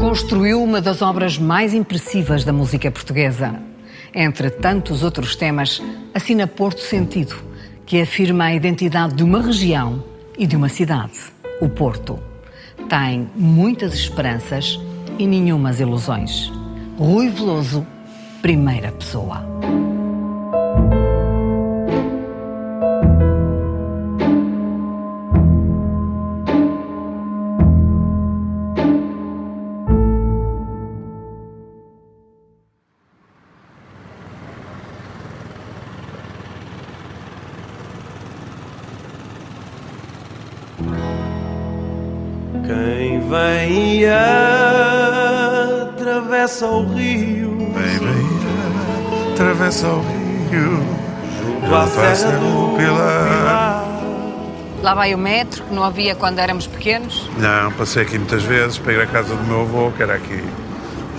Construiu uma das obras mais impressivas da música portuguesa. Entre tantos outros temas, assina Porto Sentido, que afirma a identidade de uma região e de uma cidade, o Porto. Tem muitas esperanças e nenhumas ilusões. Rui Veloso, primeira pessoa. Atravessa o rio vem, atravessa o rio junto à Serra do Pilar. Lá vai o metro, que não havia quando éramos pequenos. Não, passei aqui muitas vezes para ir à casa do meu avô, que era aqui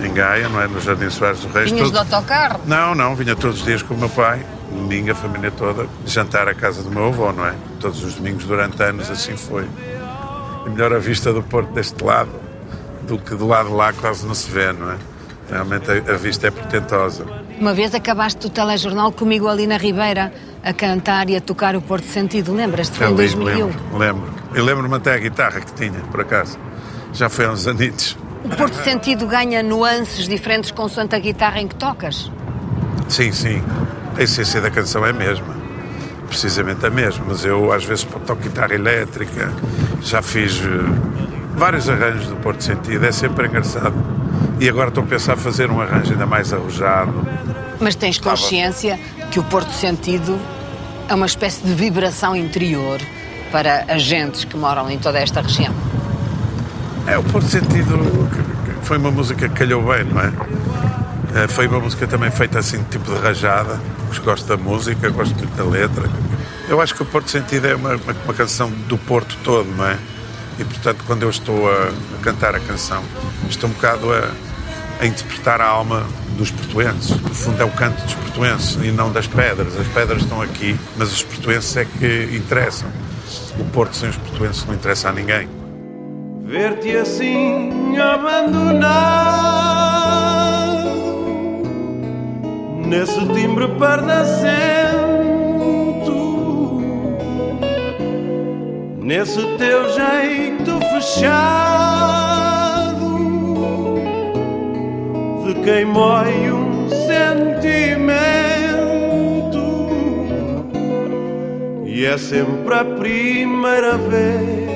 em Gaia, não é? No Jardim Soares do Reis. Vinhas de Todo- autocarro. Não, não, vinha todos os dias com o meu pai, domingo, a família toda, jantar à casa do meu avô, não é? Todos os domingos durante anos assim foi. E melhor a vista do Porto deste lado do que do lado de lá quase não se vê, não é? Realmente a, a vista é portentosa. Uma vez acabaste o telejornal comigo ali na Ribeira, a cantar e a tocar o Porto Sentido. Lembras-te? Foi em Ali, 2001. lembro, lembro. Eu lembro-me até a guitarra que tinha, por acaso. Já foi há uns anitos. O Porto Sentido ganha nuances diferentes consoante a guitarra em que tocas. Sim, sim. A essência da canção é a mesma. Precisamente a mesma. Mas eu, às vezes, toco guitarra elétrica. Já fiz eh, vários arranjos do Porto Sentido. É sempre engraçado. E agora estou a pensar fazer um arranjo ainda mais arrojado. Mas tens consciência que o Porto Sentido é uma espécie de vibração interior para agentes que moram em toda esta região. É, o Porto Sentido foi uma música que calhou bem, não é? Eh, Foi uma música também feita assim, tipo de rajada. Gosto da música, gosto muito da letra. Eu acho que o Porto Sentido é uma, uma, uma canção do Porto todo, não é? E portanto, quando eu estou a, a cantar a canção, estou um bocado a, a interpretar a alma dos portuenses. No fundo, é o canto dos portuenses e não das pedras. As pedras estão aqui, mas os portuenses é que interessam. O Porto sem os portuenses não interessa a ninguém. Ver-te assim abandonado Nesse timbre pardacento Nesse teu jeito fechado De quem mói um sentimento E é sempre a primeira vez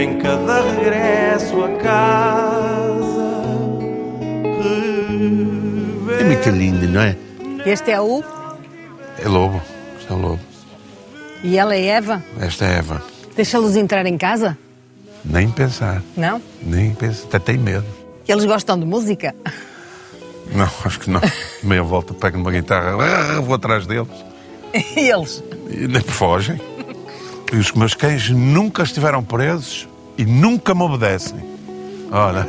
em cada regresso a casa. É muito lindo, não é? Este é o É lobo. Este é o lobo. e ela é Eva. Esta é Eva. Deixa-los entrar em casa? Nem pensar. Não? Nem pensar. Até tem medo. Eles gostam de música? Não, acho que não. Meia volta, pego numa guitarra, ah, vou atrás deles. E eles? E nem fogem. E os meus cães nunca estiveram presos e nunca me obedecem. Ora,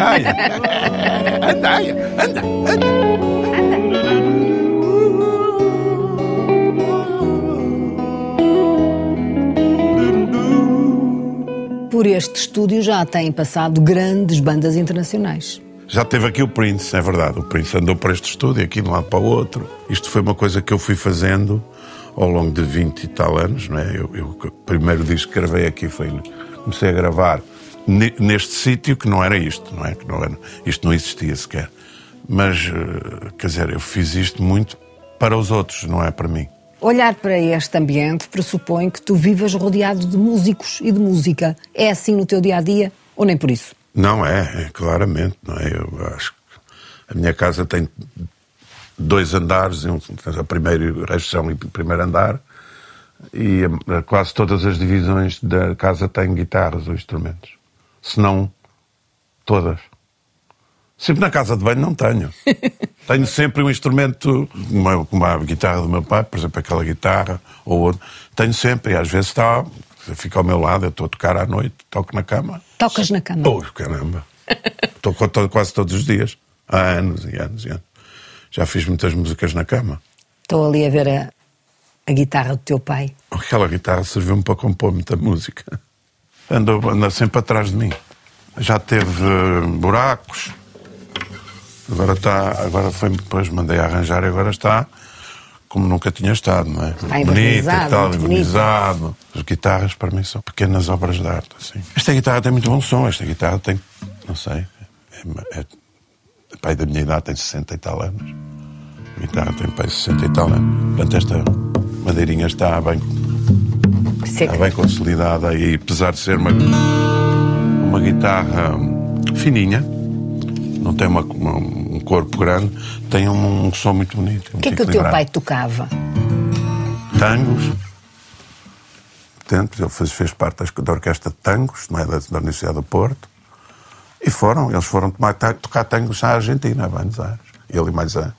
ai, anda, ai, anda, anda. Por este estúdio já têm passado grandes bandas internacionais. Já teve aqui o Prince, é verdade. O Prince andou para este estúdio, aqui de um lado para o outro. Isto foi uma coisa que eu fui fazendo ao longo de 20 e tal anos, não é? Eu, eu- o primeiro disco que gravei aqui foi. Comecei a gravar ne- neste sítio que não era isto, não é? Que não era, isto não existia sequer. Mas, eh, quer dizer, eu fiz isto muito para os outros, não é para mim. Olhar para este ambiente pressupõe que tu vivas rodeado de músicos e de música. É assim no teu dia a dia ou nem por isso? Não é, é claramente, não é? Eu acho que a minha casa tem dois andares, um, a primeiro a chão e o primeiro andar, e quase todas as divisões da casa têm guitarras ou instrumentos. Se não, todas. Sempre na casa de banho não tenho. tenho sempre um instrumento, uma, como a guitarra do meu pai, por exemplo, aquela guitarra ou outro. Tenho sempre, e às vezes está, fica ao meu lado, eu estou a tocar à noite, toco na cama. Tocas na cama. Oh, caramba. Estou quase todos os dias. Há anos e anos e anos. Já fiz muitas músicas na cama. Estou ali a ver a, a guitarra do teu pai. Aquela guitarra serviu-me para compor muita música. andou, anda sempre atrás de mim. Já teve uh, buracos, agora está, agora foi, depois mandei arranjar e agora está como nunca tinha estado, não é? Está Bonita envernizado, e tal, muito envernizado. As guitarras para mim são pequenas obras de arte, assim. Esta guitarra tem muito bom som, esta guitarra tem, não sei, é, é, é pai da minha idade, tem 60 e tal anos. A guitarra tem pai 60 e tal anos. Portanto, esta madeirinha está bem Seca. Está bem consolidada e apesar de ser uma, uma guitarra fininha, não tem uma, uma- um corpo grande, tem um, um som muito bonito. O que é que o teu pai tocava? Tangos. Portanto, ele fez, fez parte das- da orquestra de tangos, não é, da, da Universidade do Porto. E foram, eles foram tomar, tocar tangos à Argentina, a Buenos Aires. Ele e mais a-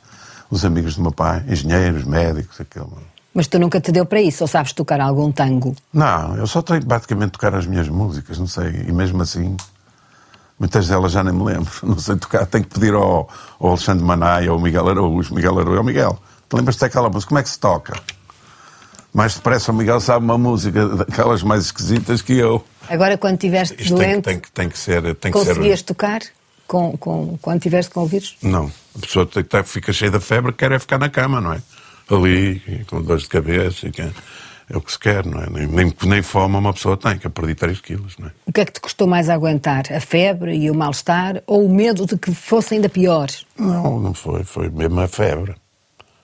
os amigos do meu pai, engenheiros, médicos, aquilo. Mas tu nunca te deu para isso, ou sabes tocar algum tango? Não, eu só tenho basicamente tocar as minhas músicas, não sei, e mesmo assim, muitas delas já nem me lembro, não sei tocar, tenho que pedir ao, ao Alexandre Manaia ou ao Miguel Araújo, Miguel Araújo, o Miguel, te lembras-te daquela música, como é que se toca? Mais depressa o Miguel sabe uma música daquelas mais esquisitas que eu. Agora, quando estiveste Isto tem, que- doente, tem, que- tem que ser, tem que conseguias ser... tocar com, com, quando estiveste com o vírus? Não, a pessoa fica cheia da febre, quer é ficar na cama, não é? Ali, com dores de cabeça, e que é, o que se quer, não é? Nem, nem, nem fome uma pessoa tem, que eu perdi 3 quilos, não é? O que é que te custou mais aguentar? A febre e o mal-estar ou o medo de que fosse ainda pior? Não, não foi. Foi mesmo a febre.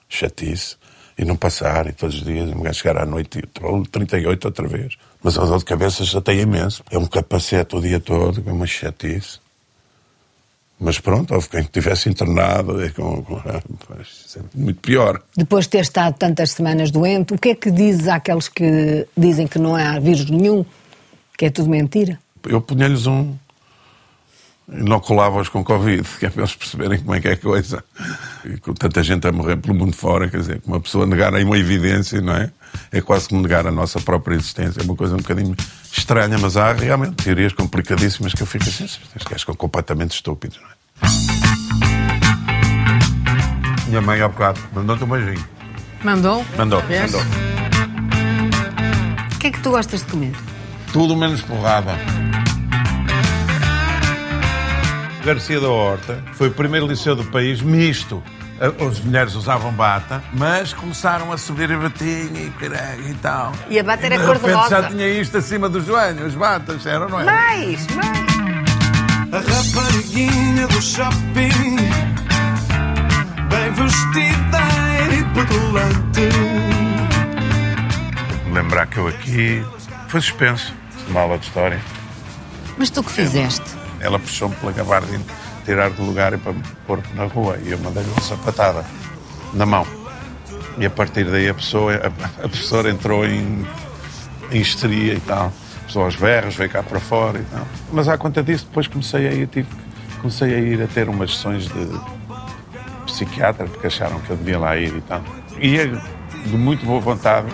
Chatice. E não passar, e todos os dias, um gajo chegar à noite e ou 38 outra vez. Mas a dor de cabeça já tem imenso. É um capacete o dia todo, é uma chatice. Mas pronto, houve quem estivesse internado, é com, com, é muito pior. Depois de ter estado tantas semanas doente, o que é que dizes àqueles que dizem que não há vírus nenhum, que é tudo mentira? Eu punha-lhes um. Inoculava-os com Covid, que é para eles perceberem como é que é a coisa. E com tanta gente a morrer pelo mundo fora, quer dizer, que uma pessoa negar aí uma evidência, não é? É quase como negar a nossa própria existência. É uma coisa um bocadinho estranha, mas há realmente teorias complicadíssimas que eu fico assim, estes gajos são completamente estúpidos, não é? Minha mãe, há bocado, mandou-te um beijinho. Mandou? Mandou, Vês? mandou. O que é que tu gostas de comer? Tudo menos porrada. Garcia da Horta foi o primeiro liceu do país misto. As mulheres usavam bata, mas começaram a subir a batinha e caralho e tal. E a bata era cor-de-rosa. já tinha isto acima dos joelhos, as batas, era, não era? Mais, mais. A rapariguinha do shopping Bem vestida e petulante lembrar que eu aqui foi suspenso, uma aula de história. Mas tu que fizeste? Ela puxou-me pela gabardina, tirar do lugar e para me pôr na rua. E eu mandei-lhe uma sapatada na mão. E a partir daí a pessoa, a, a professora entrou em, em histeria e tal. Começou aos berros, veio cá para fora e tal. Mas à conta disso, depois comecei a ir, tive, comecei a ir a ter umas sessões de psiquiatra, porque acharam que eu devia lá ir e tal. Ia de muito boa vontade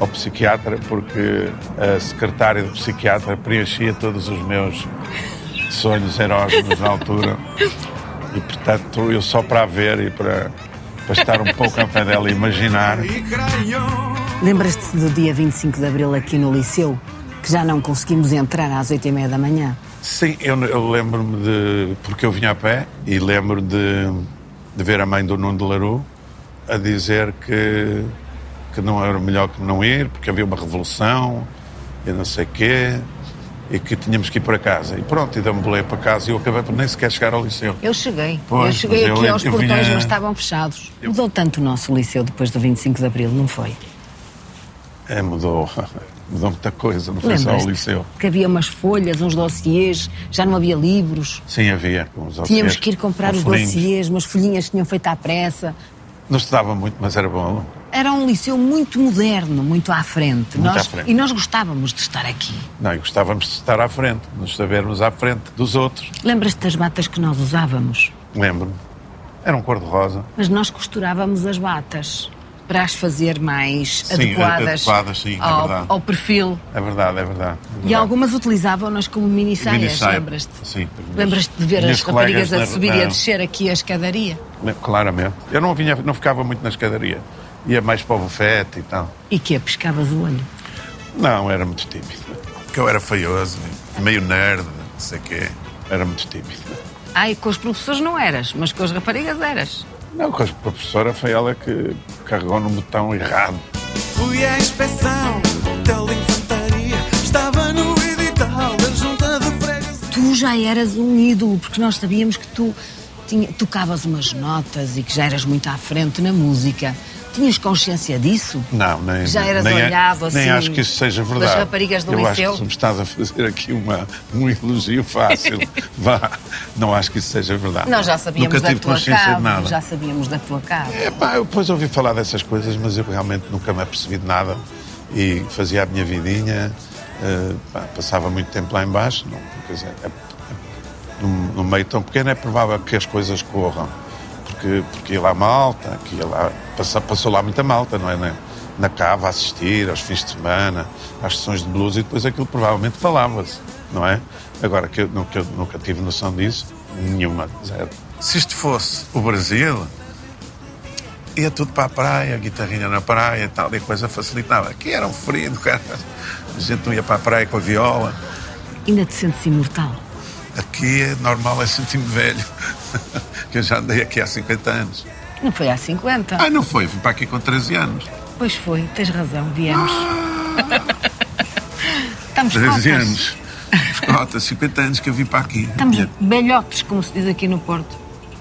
ao psiquiatra, porque a secretária do psiquiatra preenchia todos os meus sonhos erógenos na altura. E, portanto, eu só para a ver e para, para estar um pouco ao pé dela e imaginar. e Lembras-te do dia 25 de Abril aqui no Liceu? Que já não conseguimos entrar às 8h30 da manhã. Sim, eu, eu lembro-me de. Porque eu vinha a pé e lembro de, de ver a mãe do Nuno de Laru a dizer que, que não era melhor que não ir, porque havia uma revolução e não sei quê, e que tínhamos que ir para casa. E pronto, e deu-me boleia para casa e eu acabei por nem sequer chegar ao liceu. Eu cheguei. Pois, eu cheguei mas eu- aqui aos eu portões, vinha- mas estavam fechados. Mudou tanto o nosso liceu depois do 25 de Abril, não foi? É, mudou. Mudou muita coisa, não foi só o liceu. Que havia umas folhas, uns dossiês, já não havia livros. Sim, havia. Uns Tínhamos que ir comprar os folhinhos. dossiês, umas folhinhas que tinham feito à pressa. Não estudava muito, mas era bom aluno. Era um liceu muito moderno, muito à frente. Muito nós, à frente. E nós gostávamos de estar aqui. Não, e gostávamos de estar à frente, de nos sabermos à frente dos outros. Lembras-te das batas que nós usávamos? Lembro-me. Era um cor-de-rosa. Mas nós costurávamos as batas para as fazer mais Sim, adequadas, adequadas, sim, é ao, verdade. ao perfil. É verdade, é verdade. é E verdade. algumas utilizavam-nas como mini saias, Mini lembras-te? Sim. Lembras-te de ver as raparigas a na- subir e a na- descer aqui a escadaria? Claramente. Eu não, vinha, não ficava muito na escadaria. Ia mais para o bufete e tal. E que pescavas o olho? Não, era muito tímido. que eu era feioso, meio nerd, não sei o quê. Era muito tímido. Ai, com os professores não eras, mas com as raparigas eras. Não, com a professora foi ela que carregou no botão errado. Fui à inspeção, hotel de infantaria. Estava no edital da junta de freguesia. Tu já eras um ídolo, porque nós sabíamos que tu tinha, tocavas umas notas e que já eras muito à frente na música. Tinhas consciência disso? Não, nem, Já eras nem, olhado assim Nem acho que isso seja verdade. raparigas do Eu liceu? acho que me estás a fazer aqui uma, um elogio fácil. Vá, não acho que isso seja verdade. Nós já sabíamos Nunca da tive tua consciência de cave, nada. já sabíamos da tua cave. É, pá, eu depois ouvi falar dessas coisas, mas eu realmente nunca me apercebi de nada e fazia a minha vidinha, eh, pá, passava muito tempo lá embaixo, não, quer dizer, é- é- num, num meio tão pequeno é provável que as coisas corram, porque, porque ia lá malta, que ia lá, passa- passou lá muita malta, não é? Na, na cava a assistir, aos fins de semana, às sessões de blues e depois aquilo provavelmente falava-se, não é? Agora que eu, nunca, eu nunca tive noção disso, nenhuma, zero. Se isto fosse o Brasil, ia tudo para a praia, guitarrinha na praia e tal, e a coisa facilitava. Aqui era um frio, cara. A gente não ia para a praia com a viola. Ainda te sentes imortal. Aqui é normal, é sentir-me velho. que eu já andei aqui há 50 anos. Não foi há 50. Ah, não foi, vim para aqui com 13 anos. Pois foi, tens razão, viemos. Estamos 13 cotas. anos. Escota, 50 anos que eu vim para aqui. Estamos Eu, belhotes, como se diz aqui no Porto.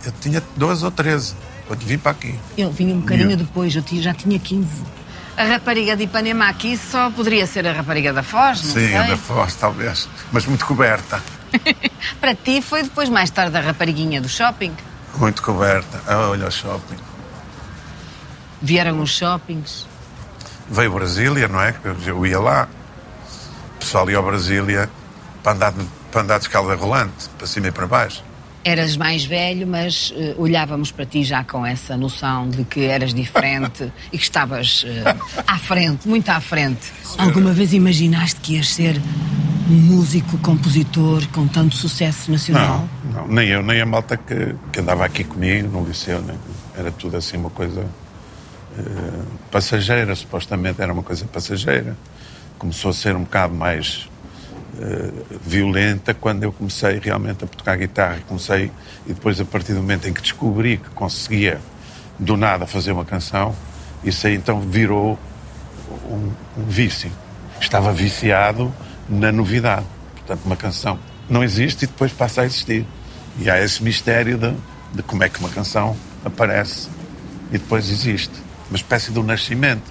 eu tinha 12 ou 13 quando vim para aqui. Eu vinha um bocadinho Eu- depois, eu tinha- já tinha 15. A rapariga de Ipanema aqui só poderia ser a rapariga da Foz, não Sim, sei. a da Foz, talvez. Mas muito coberta. Para ti foi depois, mais tarde, a rapariguinha do shopping. Muito coberta. Ah, olha o shopping. Vieram os shoppings. Veio Brasília, não é? Eu- ia lá. O pessoal ia ao Brasília para andar, de- para andar de escalda rolante, para cima e para baixo. Eras mais velho, mas eh, olhávamos para ti já com essa noção de que eras diferente e que estavas eh, à frente, muito à frente. Alguma vez imaginaste que ias ser músico, compositor com tanto sucesso nacional? Não, não, nem eu, nem a malta que, que andava aqui comigo no liceu, né? era tudo assim uma coisa eh, passageira, supostamente era uma coisa passageira. Começou a ser um bocado mais eh, violenta quando eu comecei realmente a tocar guitarra. e Comecei, e depois, a partir do momento em que descobri que conseguia do nada fazer uma canção, isso aí então virou um, um vício. Estava viciado na novidade. Portanto, uma canção não existe e depois passa a existir. E há esse mistério de, de como é que uma canção aparece e depois existe. Uma espécie do nascimento.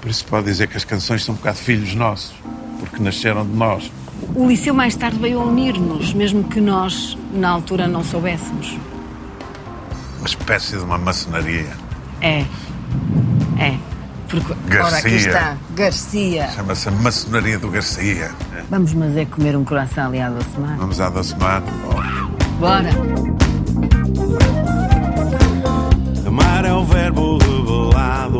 Por isso pode dizer que as canções são um bocado filhos nossos, porque nasceram de nós. O liceu mais tarde veio a unir-nos, mesmo que nós, na altura, não soubéssemos. Uma espécie de uma maçonaria. É. É. Porque, ora, aqui Garcia. está. Garcia. Chama-se a maçonaria do Garcia. Vamos, mas é comer um coração ali à da semana. Vamos à da semana. Bora. Amar é o verbo revelado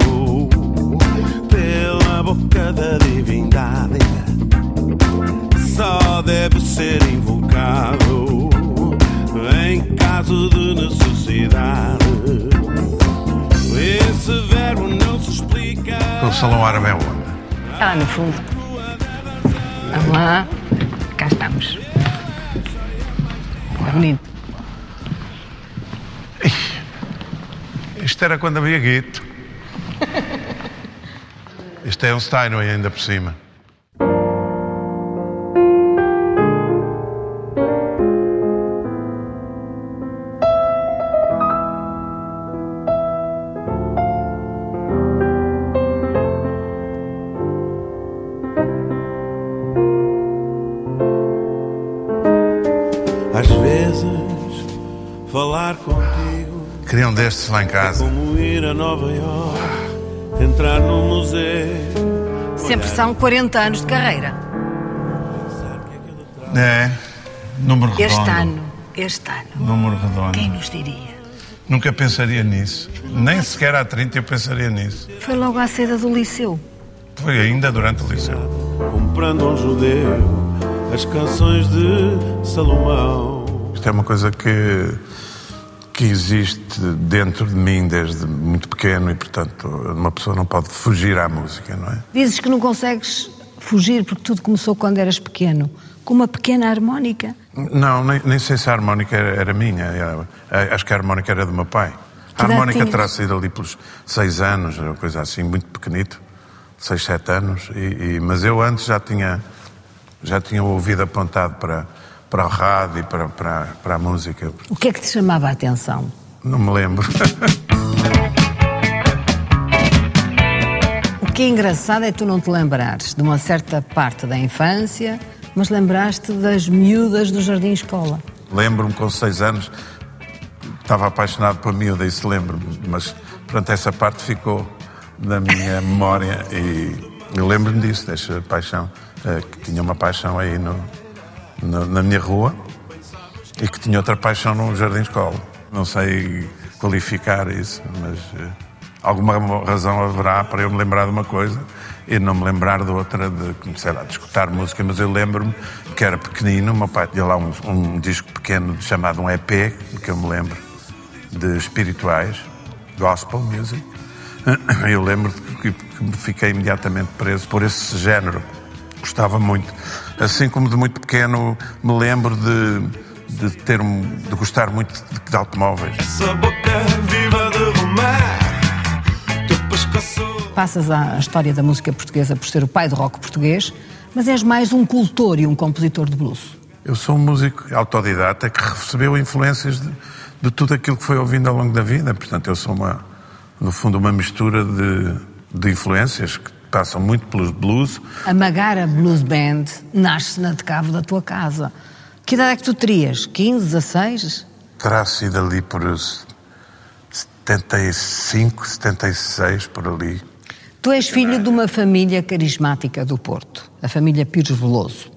pela boca da divindade. Só deve ser invocado em caso de necessidade. Esse verbo não se O salão árabe é onde? Está lá no fundo. Vamos lá. Cá estamos. É bonito. Isto era quando havia guito. Isto é um Steinway ainda por cima. Às vezes, falar contigo Queria um destes lá em casa. como ir a Nova York, entrar num museu. Sempre são 40 anos de carreira. É, número redondo. Este ano. Este ano. Número redondo. Quem nos diria? Nunca pensaria nisso. Nem sequer há 30 eu pensaria nisso. Foi logo à saída do liceu. Foi ainda durante o liceu. comprando a um judeu as canções de Salomão. Isto é uma coisa que, que existe dentro de mim desde muito pequeno e, portanto, uma pessoa não pode fugir à música, não é? Dizes que não consegues fugir, porque tudo começou quando eras pequeno, com uma pequena harmónica. Não, nem, nem sei se a harmónica era, era minha. Era- a- acho que a harmónica era do meu pai. Que A harmónica tinhas? terá sido ali pelos seis anos, uma coisa assim, muito pequenito. Seis, sete anos. E, e- mas eu antes já tinha, já tinha o ouvido apontado para, para o rádio e para, para, para a música. O que é que te chamava a atenção? Não me lembro. O que é engraçado é tu não te lembrares de uma certa parte da infância, mas lembraste das miúdas do Jardim Escola. Lembro-me com seis anos, estava apaixonado por miúda, isso lembro-me, mas pronto, essa parte ficou na minha memória e eu lembro-me disso, dessa paixão, eh, que tinha uma paixão aí no, no- na minha rua e que tinha outra paixão no Jardim Escola. Não sei qualificar isso, mas eh, alguma razão haverá para eu me lembrar de uma coisa e não me lembrar de outra, de, lá, de escutar música, mas eu lembro-me que era pequenino, meu pai tinha lá um, um disco pequeno chamado um EP, que eu me lembro, de espirituais, gospel music. Eu lembro que, que fiquei imediatamente preso por esse género. Gostava muito. Assim como de muito pequeno me lembro de, de ter de gostar muito de, de automóveis. Essa boca viva de Romar, teu pescoço. Passas à história da música portuguesa por ser o pai do rock português, mas és mais um cultor e um compositor de blues. Eu sou um músico autodidata que recebeu influências de, de tudo aquilo que foi ouvindo ao longo da vida. Portanto, eu sou uma, no fundo, uma mistura de, de influências que passam muito pelos blues. A Magara Blues Band nasce na decave da tua casa. Que idade é que tu terias? 15, 16? Terá sido ali por 75, 76, por ali. Tu és filho de uma família carismática do Porto, a família Pires Veloso.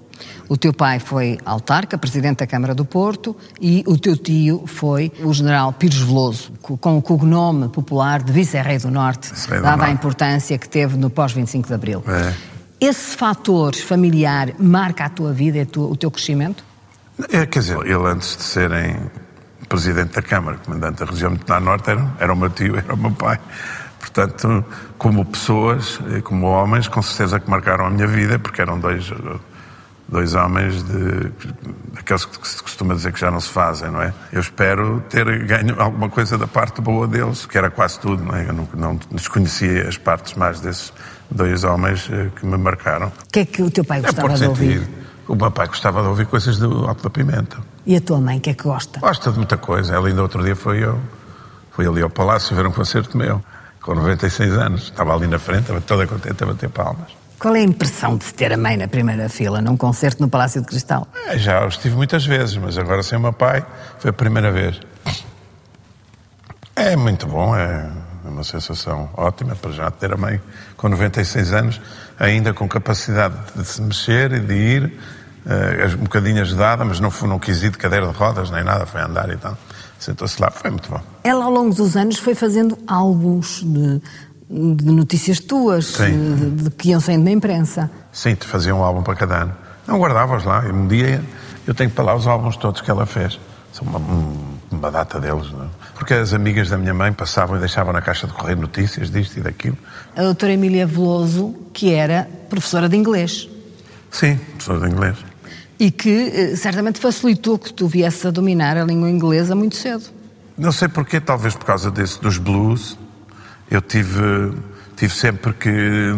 O teu pai foi autarca, presidente da Câmara do Porto, e o teu tio foi o general Pires Veloso, co- com o cognome popular de Vice-Rei do Norte, do dada a importância que teve no pós-25 de Abril. É. Esse fator familiar marca a tua vida e o teu crescimento? É, quer dizer, ele antes de serem presidente da Câmara, comandante da região militar norte, era, era o meu tio, era o meu pai. Portanto, como pessoas, como homens, com certeza que marcaram a minha vida, porque eram dois, dois homens de, daqueles que se costuma dizer que já não se fazem, não é? Eu espero ter ganho alguma coisa da parte boa deles, que era quase tudo, não é? Eu não, não desconhecia as partes mais desses dois homens eh, que me marcaram. O que é que o teu pai É gostava por de ouvir? O meu pai gostava de ouvir coisas do Alto da Pimenta. E a tua mãe, o que é que gosta? Gosta de muita coisa. Ela ainda outro dia foi eu. Fui ali ao Palácio ver um concerto meu, com 96 anos. Estava ali na frente, estava toda contente a bater palmas. Qual é a impressão de se ter a mãe na primeira fila num concerto no Palácio de Cristal? É, já estive muitas vezes, mas agora sem o meu pai foi a primeira vez. É muito bom, é uma sensação ótima para já ter a mãe com 96 anos, ainda com capacidade de se mexer e de ir, eh, um bocadinho ajudada, mas não, foi- não quis ir de cadeira de rodas nem nada, foi andar e tal. Sentou-se lá, foi muito bom. Ela, ao longo dos anos, foi fazendo álbuns de, de notícias tuas, Sim. de, de que iam saindo na imprensa. Sim, te fazia um álbum para cada ano. Não guardava-os lá. E um dia eu tenho para lá os álbuns todos que ela fez. São uma, um- uma data deles. Não é? Porque as amigas da minha mãe passavam e deixavam na caixa de correio notícias disto e daquilo. A doutora Emília Veloso, que era professora de inglês Sim, professor de inglês. e que eh, certamente facilitou que tu viesses a dominar a língua inglesa muito cedo. Não sei porquê, talvez por causa desse, dos blues, eu tive, tive sempre que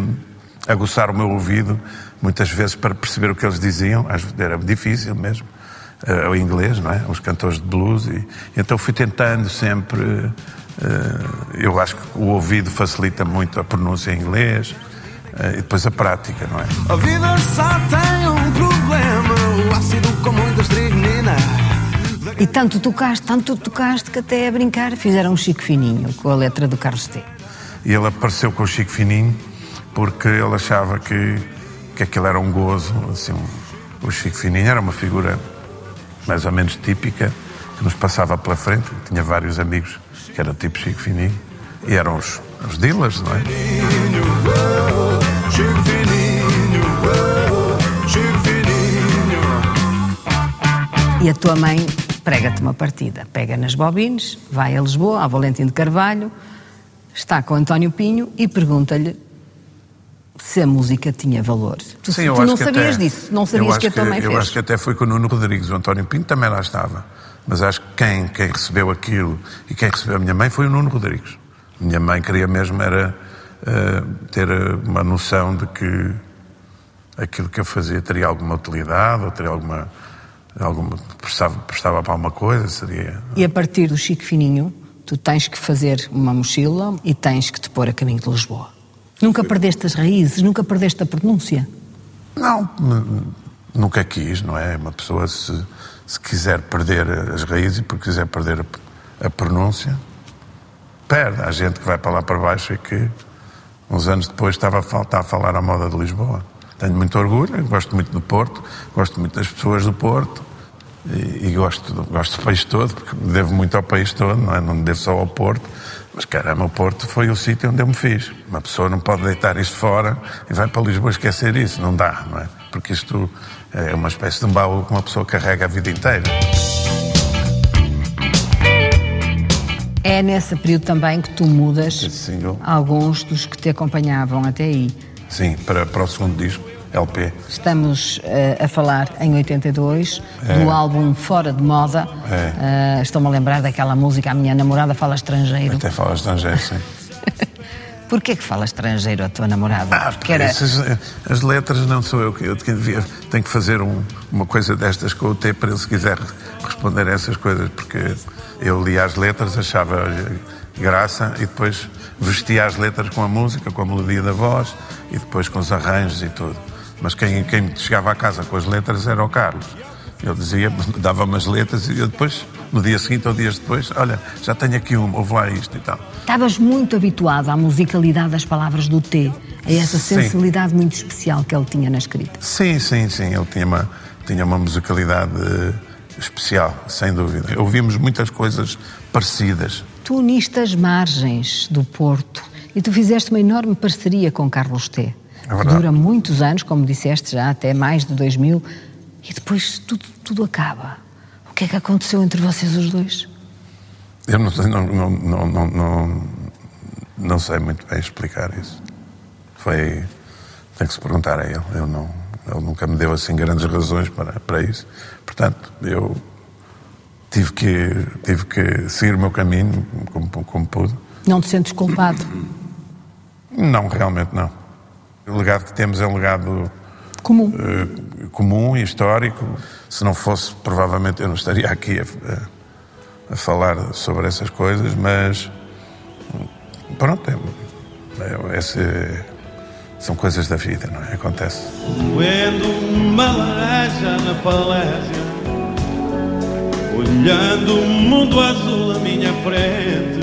aguçar o meu ouvido, muitas vezes para perceber o que eles diziam, era difícil mesmo, eh, o inglês, não é? Os cantores de blues, e então fui tentando sempre. eh, eu acho que o ouvido facilita muito a pronúncia em inglês eh, e depois a prática, não é? A vida só tem um problema, o ácido com muita estricnina. E tanto tocaste, tanto tocaste que até a brincar fizeram um chico fininho com a letra do Carlos T. E ele apareceu com o Chico Fininho porque ele achava que, que aquilo era um gozo. Assim, o Chico Fininho era uma figura mais ou menos típica que nos passava pela frente. Tinha vários amigos que eram tipo Chico Fininho e eram os, os dealers, não é? Chico fininho, Chico fininho. E a tua mãe prega-te uma partida. Pega nas bobines, vai a Lisboa, a Valentim de Carvalho, está com António Pinho e pergunta-lhe se a música tinha valor. Tu, Sim, eu tu não sabias até- disso, não eu sabias que a tua mãe Eu fez. acho que até foi com o Nuno Rodrigues, o António Pinto também lá estava. Mas acho que quem, quem recebeu aquilo e quem recebeu a minha mãe foi o Nuno Rodrigues. Minha mãe queria mesmo era eh, ter uma noção de que aquilo que eu fazia teria alguma utilidade ou teria alguma. alguma prestava, prestava para alguma coisa, seria. E a partir do Chico Fininho, tu tens que fazer uma mochila e tens que te pôr a caminho de Lisboa. Nunca perdeste as raízes, nunca perdeste a pronúncia. Não, nunca quis, não é? Uma pessoa, se, se quiser perder as raízes porque quiser perder a, a pronúncia, perde. Há gente que vai para lá para baixo e que, uns anos depois, estava a, fal- está a falar à moda de Lisboa. Tenho muito orgulho, gosto muito do Porto, gosto muito das pessoas do Porto e, e gosto, do- gosto do país todo, porque me devo muito ao país todo, não é? Não me devo só ao Porto. Mas caramba, o Porto foi o sítio onde eu me fiz. Uma pessoa não pode deitar isto fora e vai para Lisboa esquecer isso. Não dá, não é? Porque isto é uma espécie de um baú que uma pessoa carrega a vida inteira. É nesse período também que tu mudas alguns dos que te acompanhavam até aí. Sim, para, para o segundo disco, LP. Estamos eh, a falar em 82 É. do álbum Fora de Moda. Eh, Estou-me a lembrar daquela música A Minha Namorada Fala Estrangeiro. Até fala estrangeiro, sim. Porquê que fala estrangeiro a tua namorada? Ah, Porque era... essas- as letras não sou eu que eu devia, tenho que fazer um- uma coisa destas com o T para ele se quiser responder a essas coisas, porque eu lia as letras, achava graça e depois vestia as letras com a música, com a melodia da voz e depois com os arranjos e tudo. Mas quem, quem chegava à casa com as letras era o Carlos. Ele dizia, dava-me as letras e eu depois, no dia seguinte ou dias depois, olha, já tenho aqui uma, ouve lá isto e tal. Estavas muito habituado à musicalidade das palavras do T, a essa Sim. sensibilidade muito especial que ele tinha na escrita. Sim, sim, sim. Ele tinha uma, tinha uma musicalidade eh, especial, sem dúvida. Ouvimos muitas coisas parecidas. Tu uniste as margens do Porto e tu fizeste uma enorme parceria com Carlos T. É dura muitos anos, como disseste já, até mais de 2000, e depois tudo, tudo acaba. O que é que aconteceu entre vocês os dois? Eu não, sei- não, não, não, não, não, não sei muito bem explicar isso. Foi. Tem que se perguntar a ele. Eu não, ele nunca me deu assim grandes razões para, para isso. Portanto, eu tive que, tive que seguir o meu caminho como, como pude. Não te sentes culpado? Não, realmente não. O legado que temos é um legado Comum. eh, comum e histórico. Se não fosse, provavelmente eu não estaria aqui a, a- a falar sobre essas coisas, mas pronto, é, é, esse- são coisas da vida, não é? Acontece. Moendo uma laranja na falésia Olhando o mundo azul à minha frente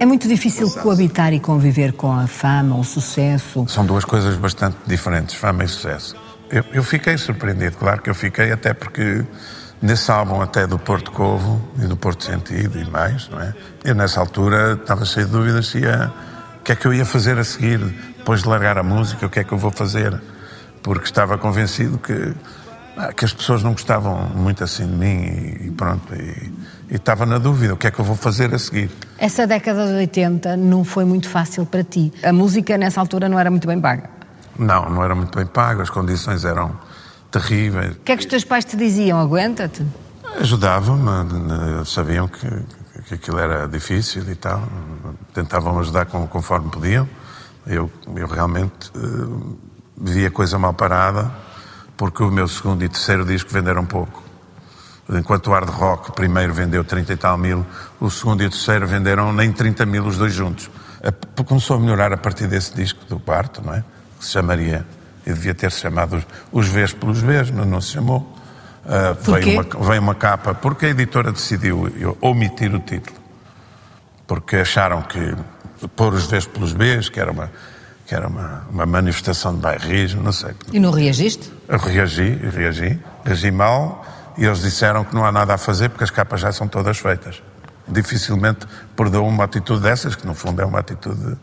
É muito difícil coabitar e conviver com a fama, o sucesso. São duas coisas bastante diferentes, fama e sucesso. Eu, eu fiquei surpreendido, claro que eu fiquei, até porque nesse álbum até do Porto Covo e do Porto Sentido e mais, não é? Eu nessa altura estava cheio de dúvidas se ia, o que é que eu ia fazer a seguir, depois de largar a música, o que é que eu vou fazer, porque estava convencido que, ah, que as pessoas não gostavam muito assim de mim e, e pronto, e, e estava na dúvida, o que é que eu vou fazer a seguir. Essa década de 80 não foi muito fácil para ti. A música nessa altura não era muito bem paga. Não, não era muito bem pago, as condições eram terríveis. O que é que os teus pais te diziam? Aguenta-te? Ajudavam-me, sabiam que, que aquilo era difícil e tal, tentavam ajudar conforme podiam. Eu, eu realmente eh, via a coisa mal parada, porque o meu segundo e terceiro disco venderam pouco. Enquanto o hard rock primeiro vendeu 30 e tal mil, o segundo e o terceiro venderam nem 30 mil os dois juntos. Começou a melhorar a partir desse disco do quarto, não é? Que se chamaria, e devia ter-se chamado Os- Vs pelos Vs, mas não se chamou. Porquê? veio, uma, veio uma capa, porque a editora decidiu omitir o título. Porque acharam que pôr os Vs pelos Bs, que era uma, que era uma, uma manifestação de bairrismo, não sei. E não reagiste? Eu reagi, reagi, reagi mal e eles disseram que não há nada a fazer porque as capas já são todas feitas. Dificilmente perdoo uma atitude dessas, que no fundo é uma atitude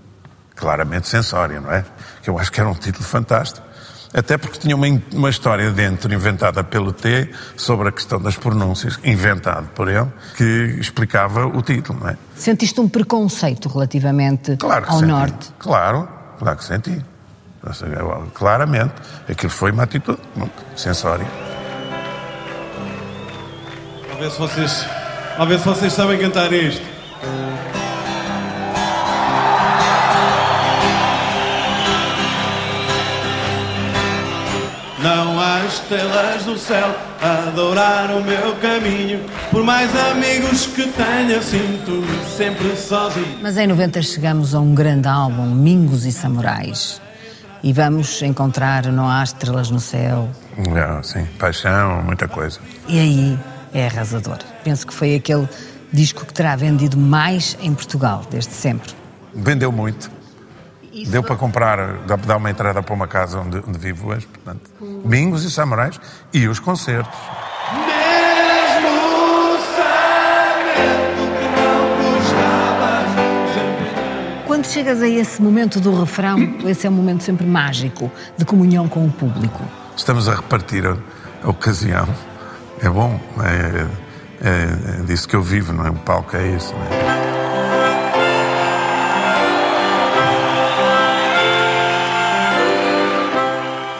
claramente sensória, não é? Que eu acho que era um título fantástico. Até porque tinha uma, uma história dentro, inventada pelo T, sobre a questão das pronúncias, inventado por ele, que explicava o título, não é? Sentiste um preconceito relativamente Claro ao senti. Norte? Claro, claro que senti. Claramente, aquilo foi uma atitude sensória. A ver se vocês, a ver se vocês sabem cantar isto. Não há estrelas no céu a adorar o meu caminho. Por mais amigos que tenha, sinto-me sempre sozinho. Mas em 90 chegamos a um grande álbum, Mingos e Samurais. E vamos encontrar Não Há Estrelas no Céu. Não, sim, paixão, muita coisa. E aí é arrasador. Penso que foi aquele disco que terá vendido mais em Portugal desde sempre. Vendeu muito. Deu para comprar, dá para dar uma entrada para uma casa onde, onde vivo hoje, portanto. Mingos e Samurais e os concertos. Quando chegas a esse momento do refrão, esse é um momento sempre mágico, de comunhão com o público. Estamos a repartir a, a ocasião. É bom, é, é, é disso que eu vivo, não é? O palco é isso, não é?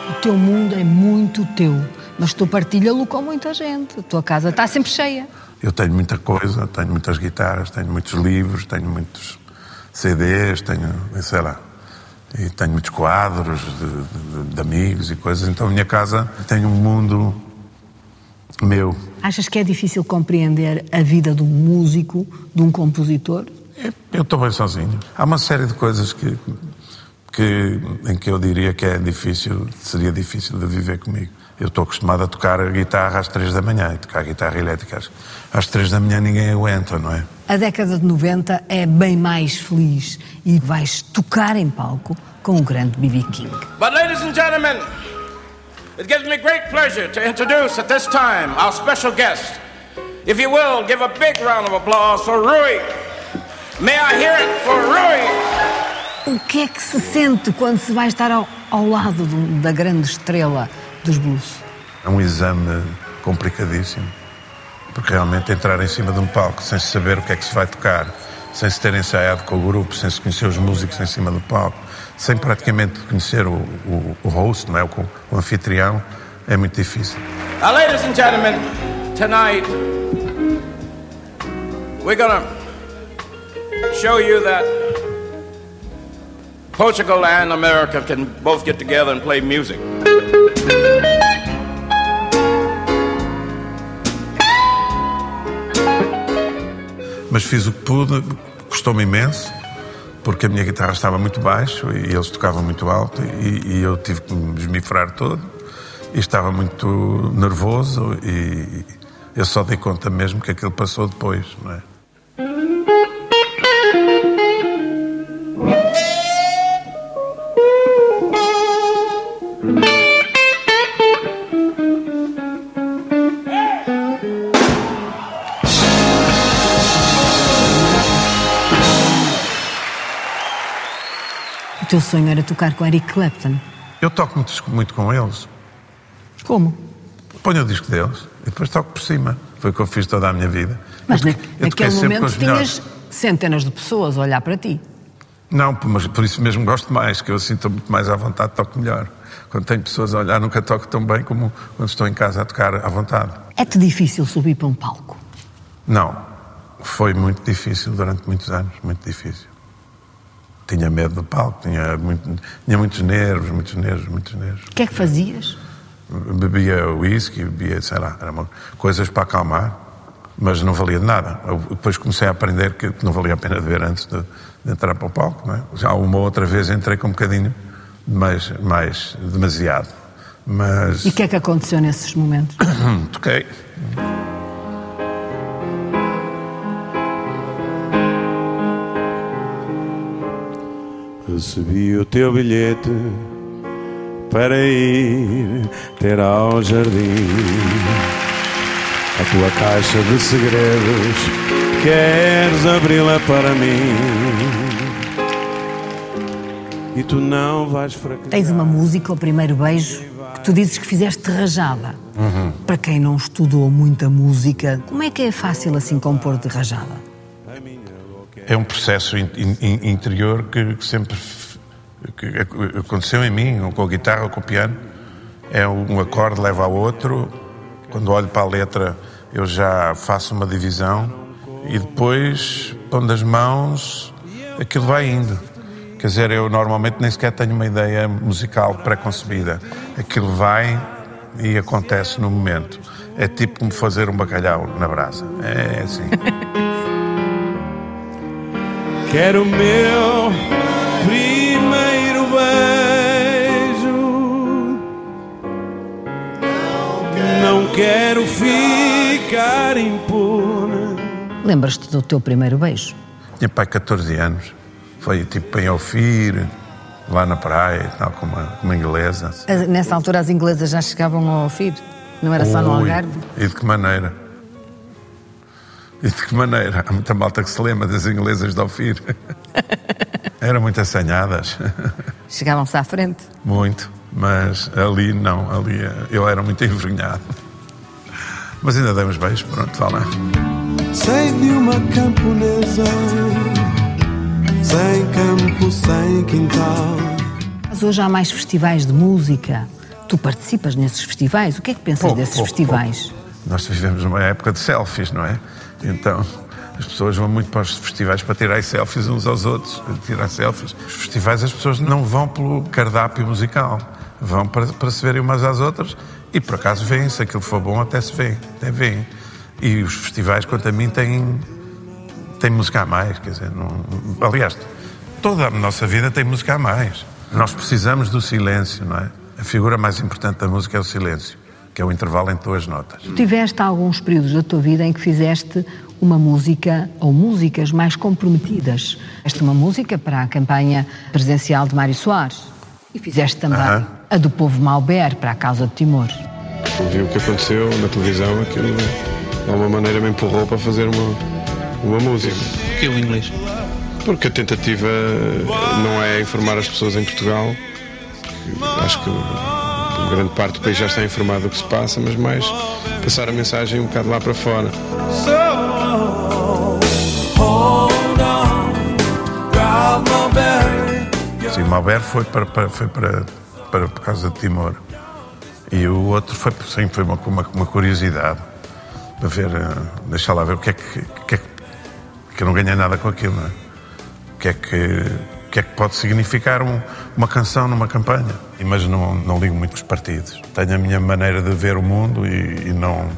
O teu mundo é muito teu, mas tu partilha-lo com muita gente. A tua casa está sempre cheia. Eu tenho muita coisa, tenho muitas guitarras, tenho muitos livros, tenho muitos CDs, tenho, sei lá, e tenho muitos quadros de, de- de amigos e coisas. Então a minha casa tem um mundo meu. Achas que é difícil compreender a vida de um músico, de um compositor? Eu estou bem sozinho. Há uma série de coisas que, que, em que eu diria que é difícil, seria difícil de viver comigo. Eu estou acostumado a tocar a guitarra às três da manhã, e tocar guitarra elétrica às, às três da manhã ninguém aguenta, não é? A década de 90 é bem mais feliz e vais tocar em palco com o grande B.B. King. But, ladies and gentlemen, it gives me great pleasure to introduce at this time our special guest. If you will, give a big round of applause for Rui. May I hear it for Rui? O que é que se sente quando se vai estar ao, ao lado do- da grande estrela dos blues? É um exame complicadíssimo. Porque realmente entrar em cima de um palco sem se saber o que é que se vai tocar, sem se ter ensaiado com o grupo, sem se conhecer os músicos em cima do palco, sem praticamente conhecer o, o, o host, não é? o, o anfitrião, é muito difícil. Now, ladies and gentlemen, tonight we're gonna show you that Portugal and America can both get together and play music. Mas fiz o que pude, custou-me imenso, porque a minha guitarra estava muito baixo e eles tocavam muito alto e, e eu tive que me esmifrar todo e estava muito nervoso e eu só dei conta mesmo que aquilo passou depois, não é? Teu sonho era tocar com Eric Clapton. Eu toco muito, muito com eles, Como? ponho o disco deles e depois toco por cima. Foi o que eu fiz toda a minha vida. Mas eu, na, eu naquele momento os melhores. tinhas centenas de pessoas a olhar para ti. Não, mas por isso mesmo gosto mais, que eu sinto muito mais à vontade, toco melhor. Quando tenho pessoas a olhar, nunca toco tão bem como quando estou em casa a tocar à vontade. É-te difícil subir para um palco. Não, foi muito difícil durante muitos anos, muito difícil. Tinha medo do palco, tinha, muito- tinha muitos nervos, muitos nervos, muitos nervos. O que é que fazias? Bebia whisky, bebia, sei lá, uma- coisas para acalmar, mas não valia de nada. Eu depois comecei a aprender que não valia a pena ver antes de, de entrar para o palco. Não é? Já uma outra vez entrei com um bocadinho, mais, mais demasiado. Mas E o que é que aconteceu nesses momentos? toquei. Recebi o teu bilhete para ir ter ao jardim a tua caixa de segredos. Queres abri-la para mim? E tu não vais fraquejar. Tens uma música, o primeiro beijo, que tu dizes que fizeste rajada. Para quem não estudou muita música, como é que é fácil assim compor de rajada? É um processo in- in- interior que, que sempre que aconteceu em mim, com a guitarra ou com o piano, é um acorde leva ao outro. Quando olho para a letra, eu já faço uma divisão e depois, pondo as mãos, aquilo vai indo. Quer dizer, eu normalmente nem sequer tenho uma ideia musical pré-concebida. Aquilo vai e acontece no momento. É tipo como fazer um bacalhau na brasa. É assim. Quero meu primeiro beijo. Não quero ficar impune. Lembras-te do teu primeiro beijo? Tinha pai 14 anos. Foi tipo em Alfir, lá na praia e tal, com uma, com uma inglesa. Nessa altura as inglesas já chegavam ao ouvir? Não era só no Algarve? E de que maneira? E de que maneira? Há muita malta que se lembra das inglesas de Alfir. Eram muito assanhadas. Chegavam-se à frente? Muito. Mas ali não, ali eh, eu era muito envergonhado. Mas ainda demos beijos, pronto, vá lá. Sei de uma camponesa sem campo, sem quintal. Mas hoje há mais festivais de música. Tu participas nesses festivais? O que é que pensas Pouco, desses pouco, festivais? pouco. Nós vivemos numa época de selfies, não é? Então as pessoas vão muito para os festivais para tirar selfies uns aos outros, tirar selfies. Os festivais as pessoas não vão pelo cardápio musical, vão para, para se verem umas às outras e por acaso vêm, se aquilo for bom até se vê, até vêm. E os festivais, quanto a mim, têm, têm música a mais, quer dizer, não, aliás, toda a nossa vida tem música a mais. Nós precisamos do silêncio, não é? A figura mais importante da música é o silêncio, que é o intervalo entre duas notas. Tu tiveste alguns períodos da tua vida em que fizeste uma música ou músicas mais comprometidas. Fizeste uma música para a campanha presidencial de Mário Soares e fizeste também Aham. a do povo Malber para a causa de Timor. Eu vi o que aconteceu na televisão, aquilo de alguma maneira me empurrou para fazer uma, uma música. Que o inglês. Porque a tentativa não é informar as pessoas em Portugal, acho que grande parte do país já está informado do que se passa, mas mais passar a mensagem um bocado lá para fora. Sim, Malber foi para, para, foi para, para por causa de Timor. E o outro foi, sim, foi uma, uma, uma curiosidade para ver, eh, deixar lá ver o que é que, que, é que, que eu não ganhei nada com aquilo, não é? O que é que, que, é que pode significar um- uma canção numa campanha? Mas não, não ligo muito com os partidos. Tenho a minha maneira de ver o mundo e, e não,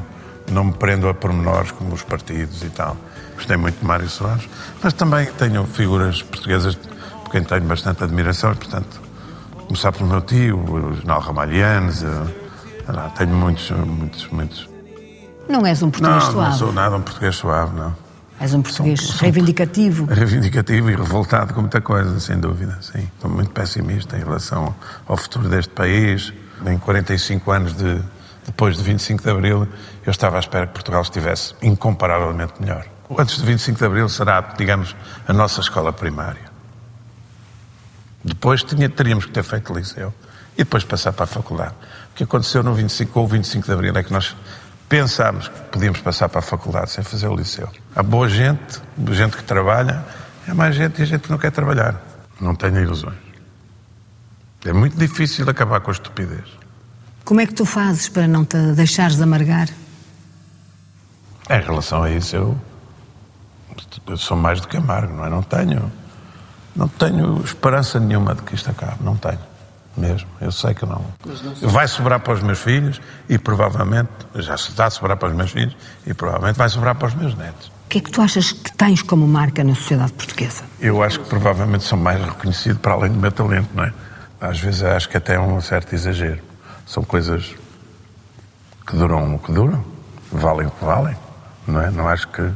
não me prendo a pormenores como os partidos e tal. Gostei muito de Mário Soares, mas também tenho figuras portuguesas por quem tenho bastante admiração e, portanto, começar pelo meu tio, o Jornal Ramalhianes, eh, tenho muitos, muitos, muitos. Não és um português Não, não suave, sou nada um português suave, não. És um português reivindicativo. Reivindicativo e revoltado com muita coisa, sem dúvida, sim. Estou muito pessimista em relação ao futuro deste país. Em 45 anos de, depois de 25 de Abril, eu estava à espera que Portugal estivesse incomparavelmente melhor. Antes de 25 de Abril será, digamos, a nossa escola primária. Depois tinha, teríamos que ter feito liceu e depois passar para a faculdade. O que aconteceu no 25 ou 25 de Abril é que nós pensámos que podíamos passar para a faculdade sem fazer o liceu. Há boa gente, gente que trabalha, há mais gente e gente que não quer trabalhar. Não tenho ilusões. É muito difícil acabar com a estupidez. Como é que tu fazes para não te deixares amargar? Em relação a isso, eu, eu sou mais do que amargo, não é? Não tenho, não tenho esperança nenhuma de que isto acabe, não tenho. Mesmo, eu sei que não. Vai sobrar para os meus filhos e provavelmente, já se está a sobrar para os meus filhos e provavelmente vai sobrar para os meus netos. O que é que tu achas que tens como marca na sociedade portuguesa? Eu acho que provavelmente sou mais reconhecido para além do meu talento, não é? Às vezes acho que até é um certo exagero. São coisas que duram o que duram, valem o que valem, não é? Não acho que,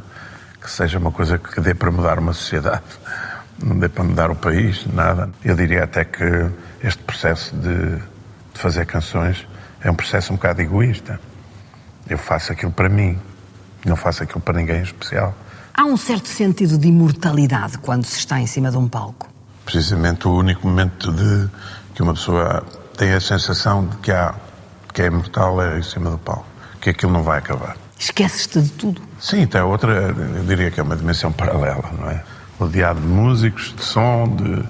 que seja uma coisa que dê para mudar uma sociedade, não dê para mudar o país, nada. Eu diria até que este processo de, de fazer canções é um processo um bocado egoísta. Eu faço aquilo para mim, não faço aquilo para ninguém em especial. Há um certo sentido de imortalidade quando se está em cima de um palco. precisamente o único momento de que uma pessoa tem a sensação de que há que é imortal é em cima do palco, que aquilo não vai acabar. Esqueces-te de tudo. Sim, tem outra, eu diria que é uma dimensão paralela, não é? Rodeado de músicos, de som, de.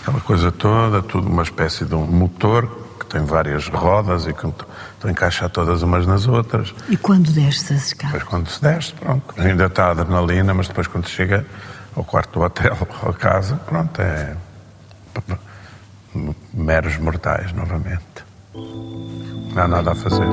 aquela coisa toda, tudo uma espécie de um motor que tem várias rodas e que estão a encaixar todas umas nas outras. E quando desce as escadas? Depois quando se desce, pronto, ainda está a adrenalina, mas depois quando chega ao quarto do hotel ou a casa, pronto, é meros mortais novamente. Não há nada a fazer.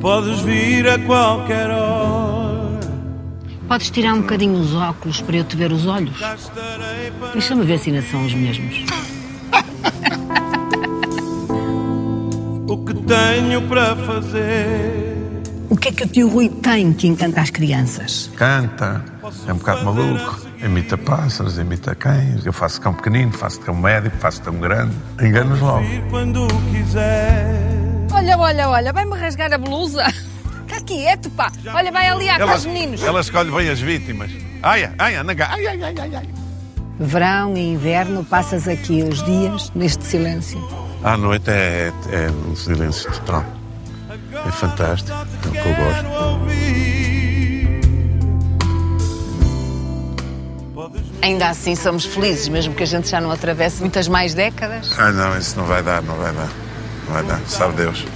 Podes vir a qualquer hora. Podes tirar um bocadinho os óculos para eu te ver os olhos? Deixa-me ver se ainda são os mesmos. o que tenho para fazer. O que é que o tio Rui tem que encanta as crianças? Canta, é um bocado maluco, imita pássaros, imita cães. Eu faço cão pequenino, faço cão médio, faço cão grande. Enganos logo. Quando quiser. Olha, olha, olha, vai-me rasgar a blusa. Está quieto, pá. Olha, vai ali dos meninos. ela escolhe bem as vítimas. Ai, ai, anda cá. Ai, ai, ai, ai, ai. Verão e inverno, passas aqui os dias neste silêncio. À noite é, é um silêncio total. É fantástico, é o que eu gosto. Ainda assim somos felizes, mesmo que a gente já não atravesse muitas mais décadas. Ah, não, isso não vai dar, não vai dar. Vai dar. Sabe Deus.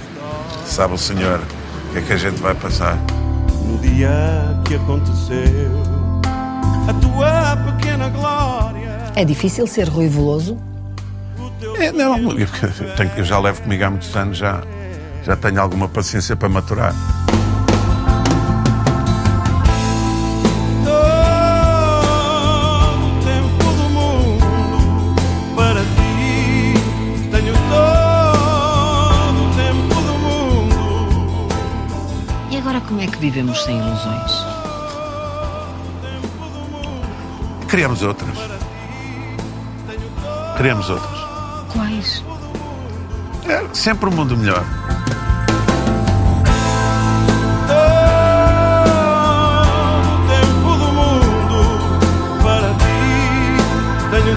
Sabe o Senhor o que é que a gente vai passar. no dia que aconteceu a tua pequena glória. É difícil ser Rui Veloso? É, não, eu, tenho- eu já levo comigo há muitos anos, já, já tenho alguma paciência para maturar. vivemos sem ilusões. Criamos outras. Criamos outras. Quais? É sempre um mundo melhor. Tempo do mundo para ti. Tenho